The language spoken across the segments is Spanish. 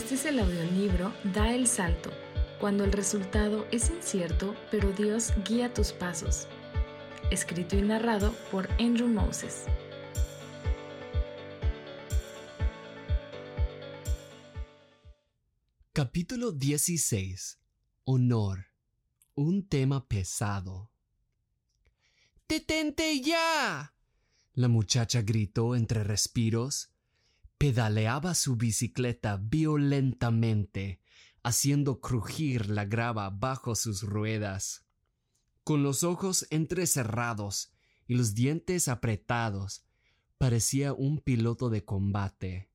Este es el audiolibro Da el Salto, cuando el resultado es incierto, pero Dios guía tus pasos. Escrito y narrado por Andrew Moses. Capítulo 16. Honor. Un tema pesado. ¡Detente ya! La muchacha gritó entre respiros. Pedaleaba su bicicleta violentamente, haciendo crujir la grava bajo sus ruedas. Con los ojos entrecerrados y los dientes apretados, parecía un piloto de combate.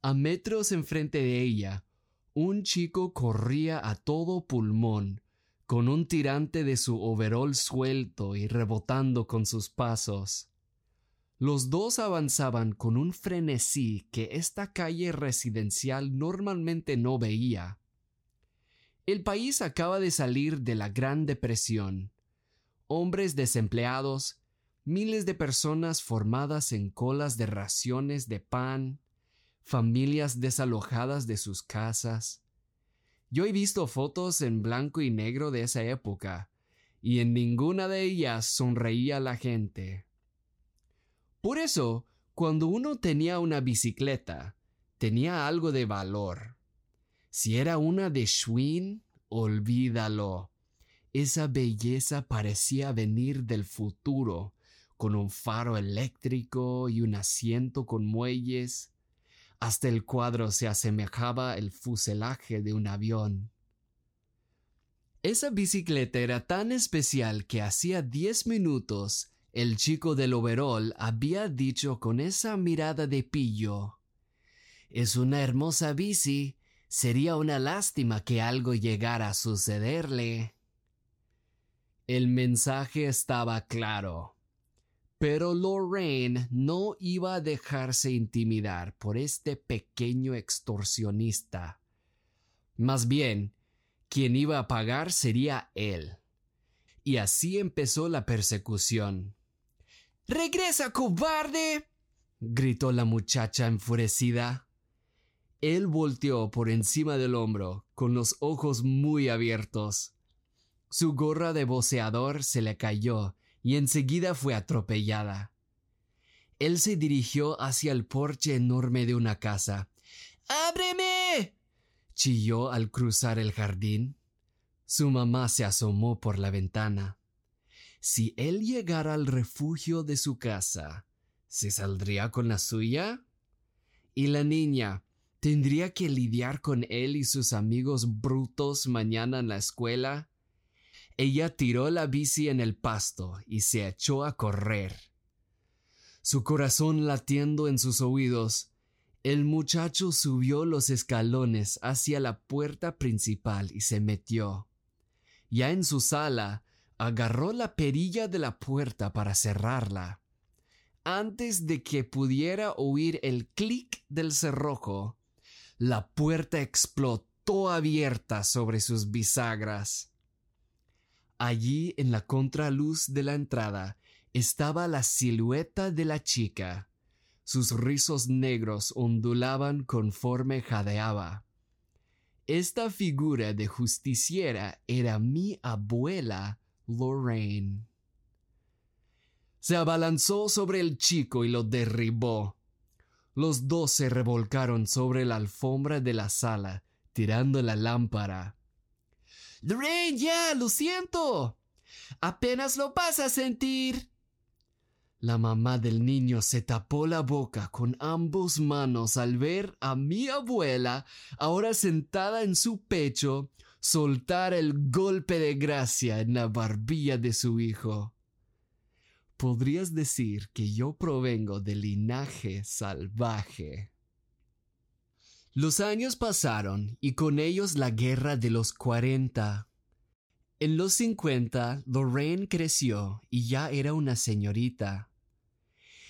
A metros enfrente de ella, un chico corría a todo pulmón, con un tirante de su overol suelto y rebotando con sus pasos. Los dos avanzaban con un frenesí que esta calle residencial normalmente no veía. El país acaba de salir de la Gran Depresión. Hombres desempleados, miles de personas formadas en colas de raciones de pan, familias desalojadas de sus casas. Yo he visto fotos en blanco y negro de esa época, y en ninguna de ellas sonreía la gente. Por eso, cuando uno tenía una bicicleta, tenía algo de valor. Si era una de Schwinn, olvídalo. Esa belleza parecía venir del futuro, con un faro eléctrico y un asiento con muelles. Hasta el cuadro se asemejaba el fuselaje de un avión. Esa bicicleta era tan especial que hacía diez minutos el chico del overol había dicho con esa mirada de pillo. Es una hermosa bici. Sería una lástima que algo llegara a sucederle. El mensaje estaba claro. Pero Lorraine no iba a dejarse intimidar por este pequeño extorsionista. Más bien, quien iba a pagar sería él. Y así empezó la persecución. ¡Regresa, cobarde! gritó la muchacha enfurecida. Él volteó por encima del hombro, con los ojos muy abiertos. Su gorra de boceador se le cayó y enseguida fue atropellada. Él se dirigió hacia el porche enorme de una casa. ¡Ábreme! chilló al cruzar el jardín. Su mamá se asomó por la ventana. Si él llegara al refugio de su casa, ¿se saldría con la suya? ¿Y la niña tendría que lidiar con él y sus amigos brutos mañana en la escuela? Ella tiró la bici en el pasto y se echó a correr. Su corazón latiendo en sus oídos, el muchacho subió los escalones hacia la puerta principal y se metió. Ya en su sala, agarró la perilla de la puerta para cerrarla. Antes de que pudiera oír el clic del cerrojo, la puerta explotó abierta sobre sus bisagras. Allí en la contraluz de la entrada estaba la silueta de la chica. Sus rizos negros ondulaban conforme jadeaba. Esta figura de justiciera era mi abuela Lorraine. Se abalanzó sobre el chico y lo derribó. Los dos se revolcaron sobre la alfombra de la sala, tirando la lámpara. Lorraine, ya, lo siento. Apenas lo vas a sentir. La mamá del niño se tapó la boca con ambos manos al ver a mi abuela, ahora sentada en su pecho, soltar el golpe de gracia en la barbilla de su hijo. Podrías decir que yo provengo del linaje salvaje. Los años pasaron y con ellos la guerra de los cuarenta. En los cincuenta, Lorraine creció y ya era una señorita.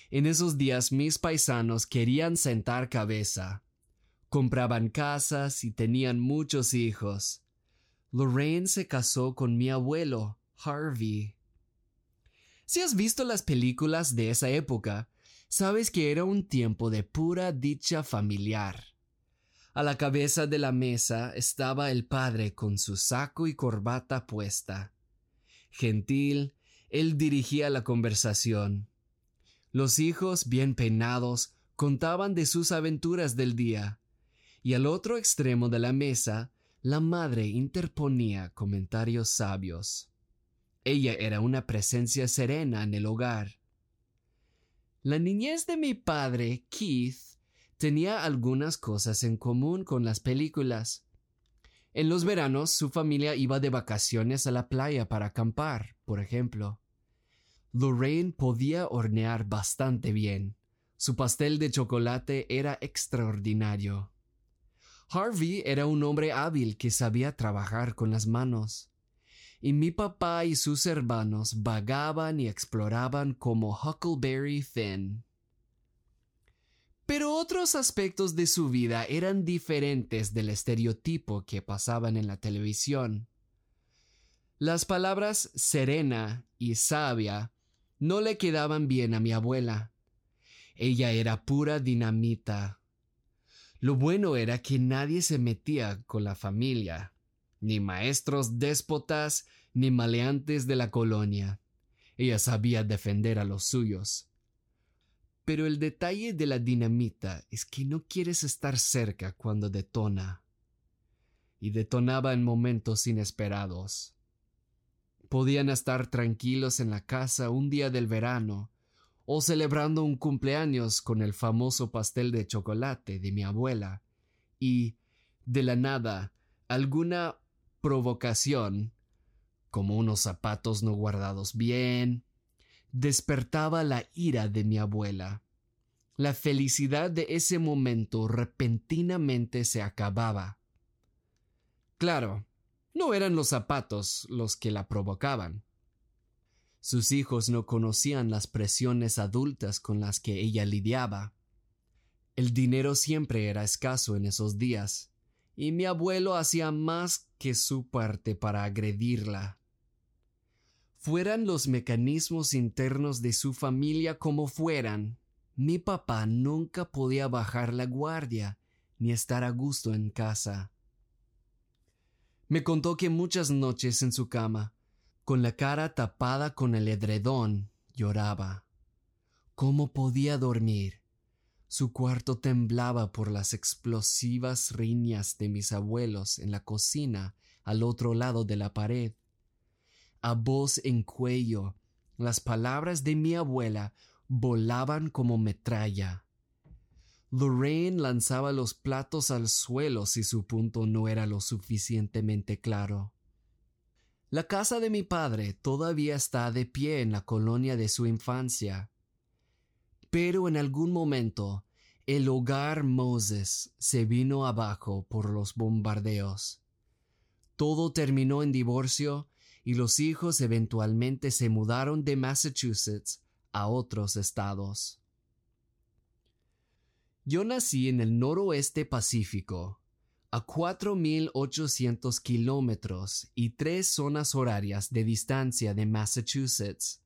En esos días mis paisanos querían sentar cabeza. Compraban casas y tenían muchos hijos. Lorraine se casó con mi abuelo, Harvey. Si has visto las películas de esa época, sabes que era un tiempo de pura dicha familiar. A la cabeza de la mesa estaba el padre con su saco y corbata puesta. Gentil, él dirigía la conversación. Los hijos, bien peinados, contaban de sus aventuras del día, y al otro extremo de la mesa la madre interponía comentarios sabios. Ella era una presencia serena en el hogar. La niñez de mi padre, Keith, tenía algunas cosas en común con las películas. En los veranos su familia iba de vacaciones a la playa para acampar, por ejemplo. Lorraine podía hornear bastante bien. Su pastel de chocolate era extraordinario. Harvey era un hombre hábil que sabía trabajar con las manos. Y mi papá y sus hermanos vagaban y exploraban como Huckleberry Finn. Pero otros aspectos de su vida eran diferentes del estereotipo que pasaban en la televisión. Las palabras serena y sabia no le quedaban bien a mi abuela. Ella era pura dinamita. Lo bueno era que nadie se metía con la familia, ni maestros déspotas, ni maleantes de la colonia. Ella sabía defender a los suyos. Pero el detalle de la dinamita es que no quieres estar cerca cuando detona. Y detonaba en momentos inesperados. Podían estar tranquilos en la casa un día del verano, o celebrando un cumpleaños con el famoso pastel de chocolate de mi abuela, y, de la nada, alguna provocación, como unos zapatos no guardados bien, despertaba la ira de mi abuela. La felicidad de ese momento repentinamente se acababa. Claro, no eran los zapatos los que la provocaban. Sus hijos no conocían las presiones adultas con las que ella lidiaba. El dinero siempre era escaso en esos días, y mi abuelo hacía más que su parte para agredirla fueran los mecanismos internos de su familia como fueran, mi papá nunca podía bajar la guardia ni estar a gusto en casa. Me contó que muchas noches en su cama, con la cara tapada con el edredón, lloraba. ¿Cómo podía dormir? Su cuarto temblaba por las explosivas riñas de mis abuelos en la cocina al otro lado de la pared a voz en cuello. Las palabras de mi abuela volaban como metralla. Lorraine lanzaba los platos al suelo si su punto no era lo suficientemente claro. La casa de mi padre todavía está de pie en la colonia de su infancia. Pero en algún momento el hogar Moses se vino abajo por los bombardeos. Todo terminó en divorcio y los hijos eventualmente se mudaron de Massachusetts a otros estados. Yo nací en el noroeste Pacífico, a 4.800 kilómetros y tres zonas horarias de distancia de Massachusetts.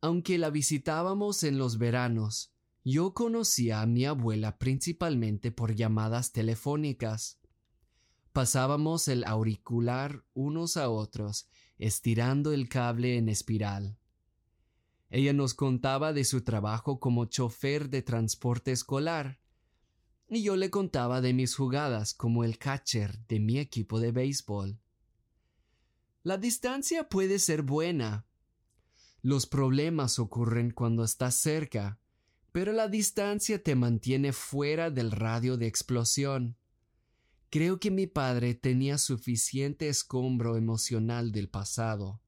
Aunque la visitábamos en los veranos, yo conocía a mi abuela principalmente por llamadas telefónicas. Pasábamos el auricular unos a otros, estirando el cable en espiral. Ella nos contaba de su trabajo como chofer de transporte escolar, y yo le contaba de mis jugadas como el catcher de mi equipo de béisbol. La distancia puede ser buena. Los problemas ocurren cuando estás cerca, pero la distancia te mantiene fuera del radio de explosión. Creo que mi padre tenía suficiente escombro emocional del pasado.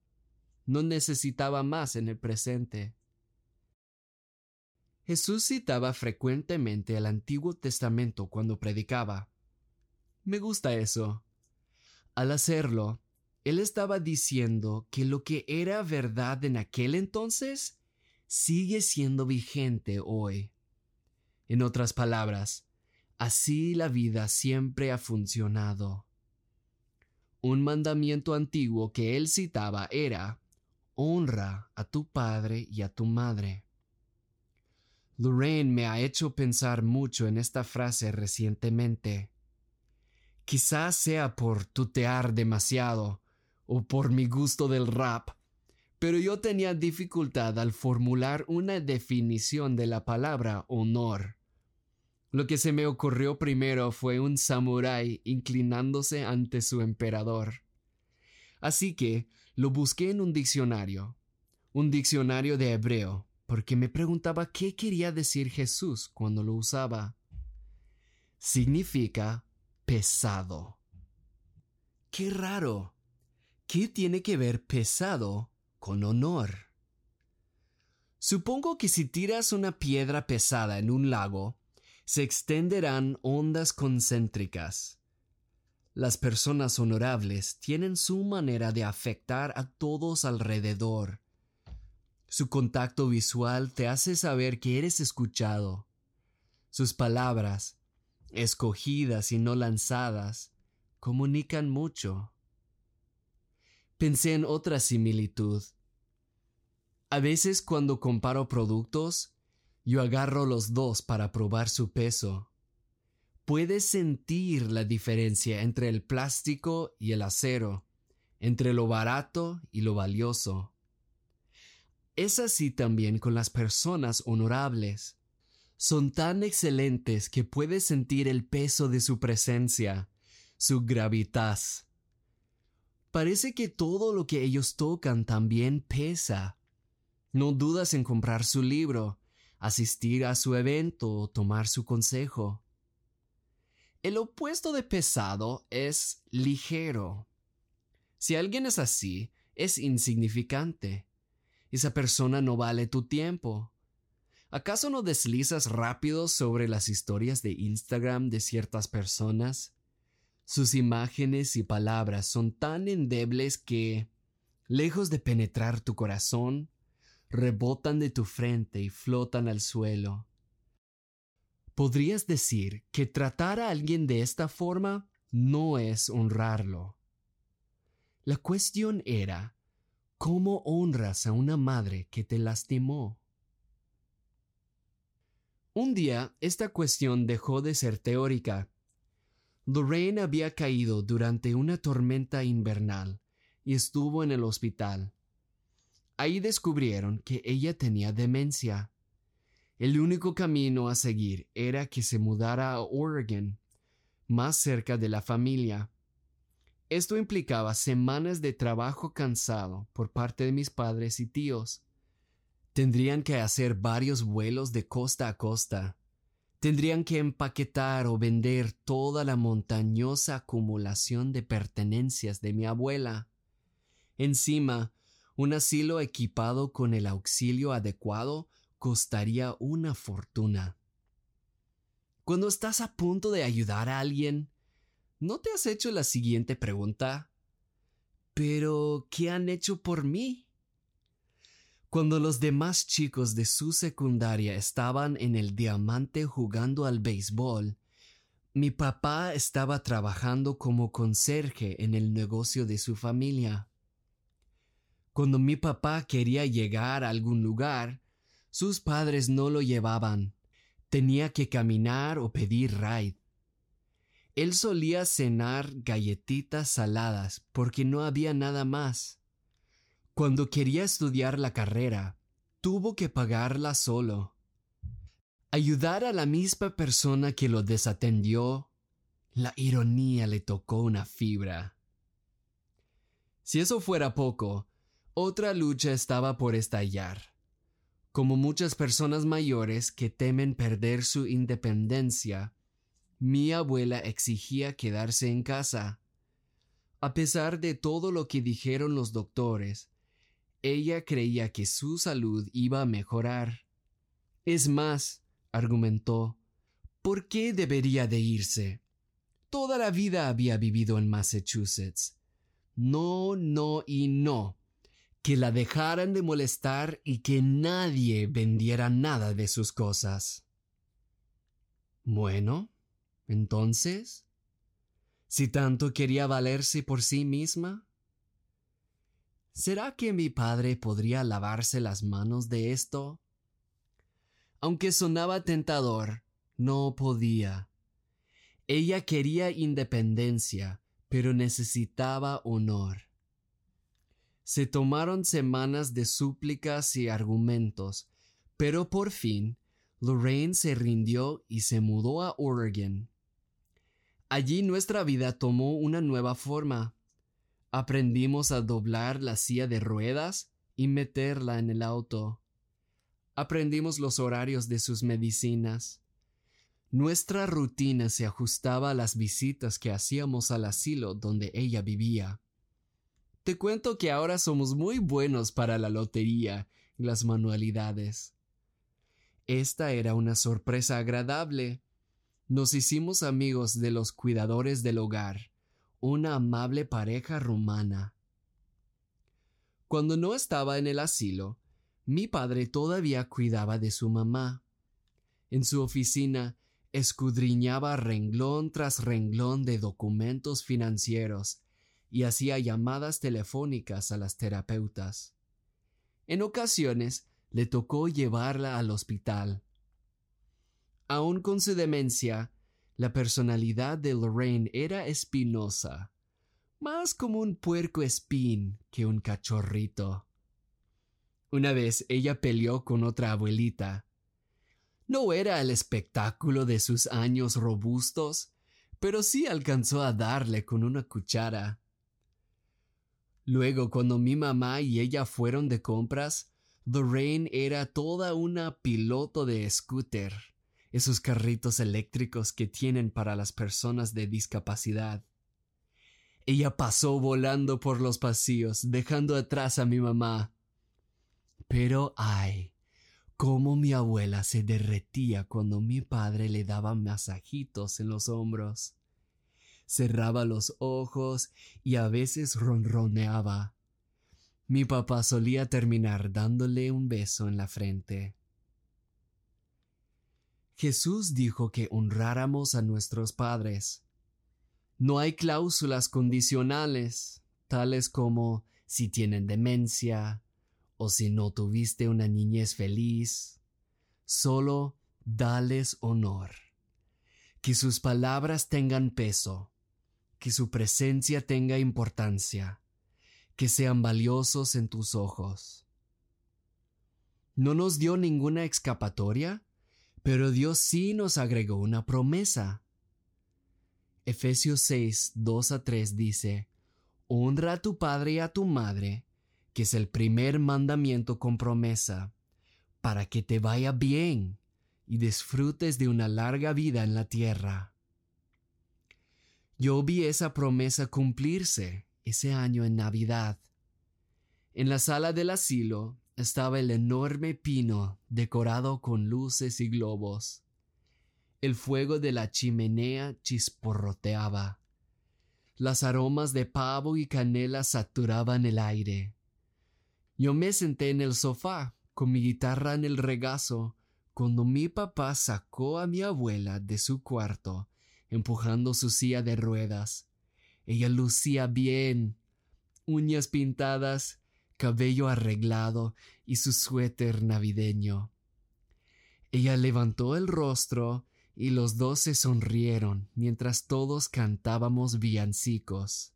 No necesitaba más en el presente. Jesús citaba frecuentemente el Antiguo Testamento cuando predicaba. Me gusta eso. Al hacerlo, él estaba diciendo que lo que era verdad en aquel entonces sigue siendo vigente hoy. En otras palabras, Así la vida siempre ha funcionado. Un mandamiento antiguo que él citaba era honra a tu padre y a tu madre. Lorraine me ha hecho pensar mucho en esta frase recientemente. Quizás sea por tutear demasiado o por mi gusto del rap, pero yo tenía dificultad al formular una definición de la palabra honor. Lo que se me ocurrió primero fue un samurái inclinándose ante su emperador. Así que lo busqué en un diccionario, un diccionario de hebreo, porque me preguntaba qué quería decir Jesús cuando lo usaba. Significa pesado. Qué raro. ¿Qué tiene que ver pesado con honor? Supongo que si tiras una piedra pesada en un lago, se extenderán ondas concéntricas. Las personas honorables tienen su manera de afectar a todos alrededor. Su contacto visual te hace saber que eres escuchado. Sus palabras, escogidas y no lanzadas, comunican mucho. Pensé en otra similitud. A veces cuando comparo productos, yo agarro los dos para probar su peso. Puedes sentir la diferencia entre el plástico y el acero, entre lo barato y lo valioso. Es así también con las personas honorables. Son tan excelentes que puedes sentir el peso de su presencia, su gravitas. Parece que todo lo que ellos tocan también pesa. No dudas en comprar su libro, asistir a su evento o tomar su consejo. El opuesto de pesado es ligero. Si alguien es así, es insignificante. Esa persona no vale tu tiempo. ¿Acaso no deslizas rápido sobre las historias de Instagram de ciertas personas? Sus imágenes y palabras son tan endebles que, lejos de penetrar tu corazón, rebotan de tu frente y flotan al suelo. Podrías decir que tratar a alguien de esta forma no es honrarlo. La cuestión era, ¿cómo honras a una madre que te lastimó? Un día esta cuestión dejó de ser teórica. Lorraine había caído durante una tormenta invernal y estuvo en el hospital. Ahí descubrieron que ella tenía demencia. El único camino a seguir era que se mudara a Oregon, más cerca de la familia. Esto implicaba semanas de trabajo cansado por parte de mis padres y tíos. Tendrían que hacer varios vuelos de costa a costa. Tendrían que empaquetar o vender toda la montañosa acumulación de pertenencias de mi abuela. Encima, un asilo equipado con el auxilio adecuado costaría una fortuna. Cuando estás a punto de ayudar a alguien, ¿no te has hecho la siguiente pregunta? Pero, ¿qué han hecho por mí? Cuando los demás chicos de su secundaria estaban en el diamante jugando al béisbol, mi papá estaba trabajando como conserje en el negocio de su familia. Cuando mi papá quería llegar a algún lugar, sus padres no lo llevaban. Tenía que caminar o pedir ride. Él solía cenar galletitas saladas porque no había nada más. Cuando quería estudiar la carrera, tuvo que pagarla solo. Ayudar a la misma persona que lo desatendió, la ironía le tocó una fibra. Si eso fuera poco, otra lucha estaba por estallar. Como muchas personas mayores que temen perder su independencia, mi abuela exigía quedarse en casa. A pesar de todo lo que dijeron los doctores, ella creía que su salud iba a mejorar. Es más, argumentó, ¿por qué debería de irse? Toda la vida había vivido en Massachusetts. No, no y no que la dejaran de molestar y que nadie vendiera nada de sus cosas. Bueno, entonces, si tanto quería valerse por sí misma, ¿será que mi padre podría lavarse las manos de esto? Aunque sonaba tentador, no podía. Ella quería independencia, pero necesitaba honor. Se tomaron semanas de súplicas y argumentos, pero por fin Lorraine se rindió y se mudó a Oregon. Allí nuestra vida tomó una nueva forma. Aprendimos a doblar la silla de ruedas y meterla en el auto. Aprendimos los horarios de sus medicinas. Nuestra rutina se ajustaba a las visitas que hacíamos al asilo donde ella vivía. Te cuento que ahora somos muy buenos para la lotería y las manualidades. Esta era una sorpresa agradable. Nos hicimos amigos de los cuidadores del hogar, una amable pareja rumana. Cuando no estaba en el asilo, mi padre todavía cuidaba de su mamá. En su oficina escudriñaba renglón tras renglón de documentos financieros y hacía llamadas telefónicas a las terapeutas. En ocasiones le tocó llevarla al hospital. Aun con su demencia, la personalidad de Lorraine era espinosa, más como un puerco espín que un cachorrito. Una vez ella peleó con otra abuelita, no era el espectáculo de sus años robustos, pero sí alcanzó a darle con una cuchara. Luego, cuando mi mamá y ella fueron de compras, Lorraine era toda una piloto de scooter, esos carritos eléctricos que tienen para las personas de discapacidad. Ella pasó volando por los pasillos, dejando atrás a mi mamá. Pero ay, cómo mi abuela se derretía cuando mi padre le daba masajitos en los hombros. Cerraba los ojos y a veces ronroneaba. Mi papá solía terminar dándole un beso en la frente. Jesús dijo que honráramos a nuestros padres. No hay cláusulas condicionales, tales como si tienen demencia, o si no tuviste una niñez feliz, solo dales honor. Que sus palabras tengan peso, que su presencia tenga importancia, que sean valiosos en tus ojos. No nos dio ninguna escapatoria, pero Dios sí nos agregó una promesa. Efesios 6, 2 a 3 dice, Honra a tu padre y a tu madre, que es el primer mandamiento con promesa, para que te vaya bien y disfrutes de una larga vida en la tierra. Yo vi esa promesa cumplirse ese año en Navidad. En la sala del asilo estaba el enorme pino decorado con luces y globos. El fuego de la chimenea chisporroteaba. Las aromas de pavo y canela saturaban el aire. Yo me senté en el sofá con mi guitarra en el regazo cuando mi papá sacó a mi abuela de su cuarto empujando su silla de ruedas. Ella lucía bien, uñas pintadas, cabello arreglado y su suéter navideño. Ella levantó el rostro y los dos se sonrieron mientras todos cantábamos villancicos.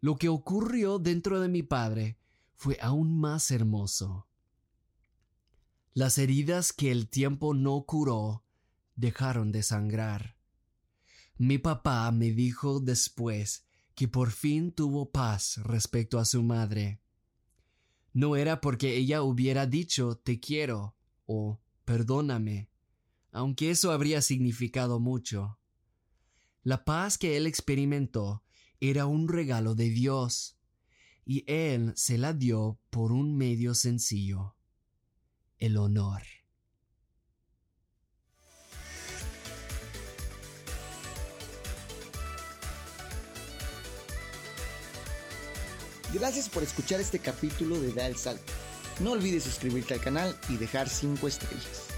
Lo que ocurrió dentro de mi padre fue aún más hermoso. Las heridas que el tiempo no curó dejaron de sangrar. Mi papá me dijo después que por fin tuvo paz respecto a su madre. No era porque ella hubiera dicho te quiero o perdóname, aunque eso habría significado mucho. La paz que él experimentó era un regalo de Dios, y Él se la dio por un medio sencillo, el honor. Gracias por escuchar este capítulo de Da el Salto. No olvides suscribirte al canal y dejar 5 estrellas.